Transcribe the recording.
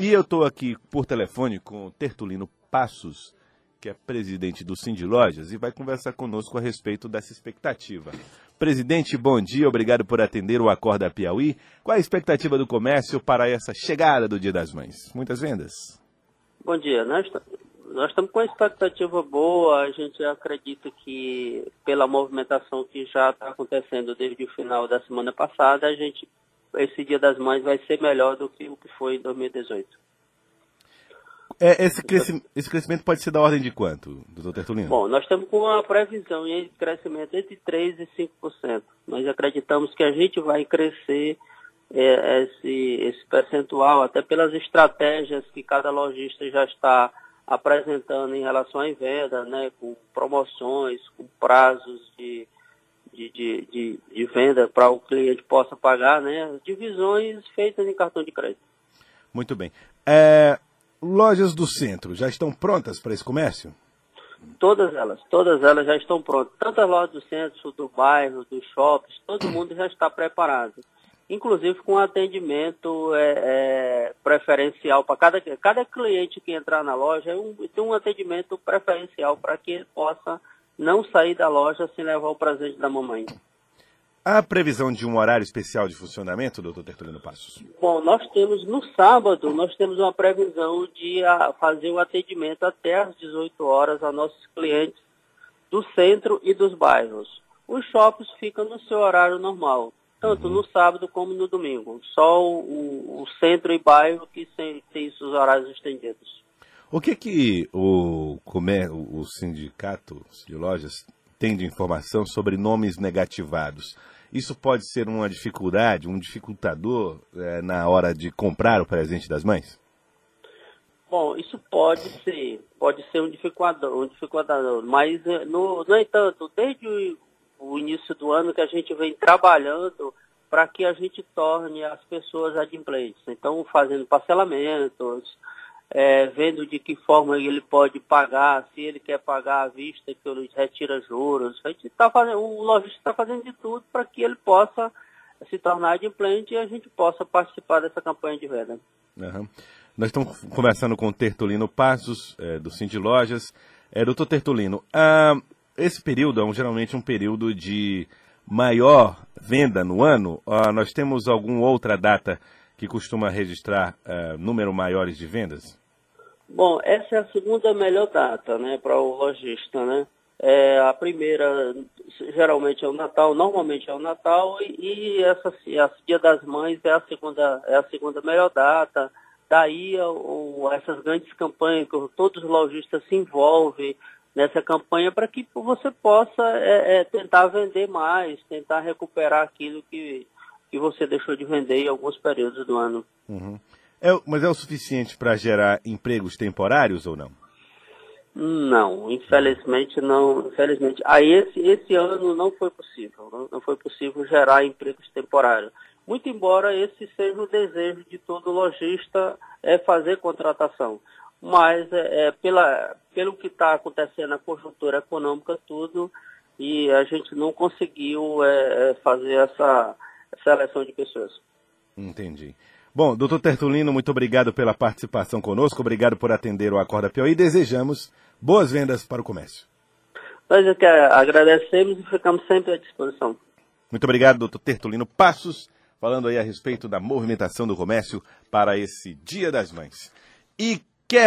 E eu estou aqui por telefone com o Tertulino Passos, que é presidente do Cindy Lojas, e vai conversar conosco a respeito dessa expectativa. Presidente, bom dia, obrigado por atender o Acorda Piauí. Qual a expectativa do comércio para essa chegada do Dia das Mães? Muitas vendas? Bom dia, nós, nós estamos com uma expectativa boa, a gente acredita que pela movimentação que já está acontecendo desde o final da semana passada, a gente, esse Dia das Mães vai ser melhor do que o que foi em 2018. É, esse, crescimento, esse, crescimento pode ser da ordem de quanto, doutor Tertulino? Bom, nós estamos com uma previsão de crescimento entre 3% e 5%. Nós acreditamos que a gente vai crescer é, esse, esse percentual, até pelas estratégias que cada lojista já está apresentando em relação à venda, né, com promoções, com prazos de, de, de, de, de venda para o cliente possa pagar, né, divisões feitas em cartão de crédito. Muito bem. É, lojas do centro já estão prontas para esse comércio? Todas elas, todas elas já estão prontas. Tanto as lojas do centro, do bairro, dos shoppings, todo mundo já está preparado. Inclusive com atendimento é, é, preferencial para cada, cada cliente que entrar na loja, é um, tem um atendimento preferencial para que possa não sair da loja sem levar o presente da mamãe. Há previsão de um horário especial de funcionamento, doutor Tertulino Passos? Bom, nós temos no sábado, nós temos uma previsão de a, ah, fazer o atendimento até às 18 horas a nossos clientes do centro e dos bairros. Os shoppings ficam no seu horário normal, tanto uhum. no sábado como no domingo. Só o, o centro e bairro que tem, tem seus horários estendidos. O que que o, o sindicato de lojas tem de informação sobre nomes negativados? Isso pode ser uma dificuldade, um dificultador é, na hora de comprar o presente das mães? Bom, isso pode ser, pode ser um dificultador, um dificultador mas é, no, no entanto, desde o, o início do ano que a gente vem trabalhando para que a gente torne as pessoas adimplentes. Então, fazendo parcelamentos, é, vendo de que forma ele pode pagar, se ele quer pagar à vista, que ele retira juros. A gente tá fazendo, o lojista está fazendo de tudo para que ele possa se tornar adimplente e a gente possa participar dessa campanha de venda. Uhum. Nós estamos conversando com o Tertulino Passos, é, do Cindy Lojas. É, doutor Tertulino, ah, esse período é um, geralmente um período de maior venda no ano. Ah, nós temos alguma outra data que costuma registrar uh, número maiores de vendas? Bom, essa é a segunda melhor data, né, para o lojista, né? É, a primeira geralmente é o Natal, normalmente é o Natal e, e essa a Dia das Mães é a segunda é a segunda melhor data. Daí o, essas grandes campanhas que todos os lojistas se envolvem nessa campanha para que você possa é, é, tentar vender mais, tentar recuperar aquilo que que você deixou de vender em alguns períodos do ano. Uhum. É, mas é o suficiente para gerar empregos temporários ou não? Não, infelizmente não. Infelizmente, a esse, esse ano não foi possível. Não, não foi possível gerar empregos temporários. Muito embora esse seja o desejo de todo lojista é fazer contratação. Mas é, é pela, pelo que está acontecendo na conjuntura econômica tudo, e a gente não conseguiu é, é fazer essa seleção de pessoas. Entendi. Bom, doutor Tertulino, muito obrigado pela participação conosco, obrigado por atender o Acorda Piauí e desejamos boas vendas para o comércio. Nós é que agradecemos e ficamos sempre à disposição. Muito obrigado, doutor Tertulino Passos, falando aí a respeito da movimentação do comércio para esse Dia das Mães. E quer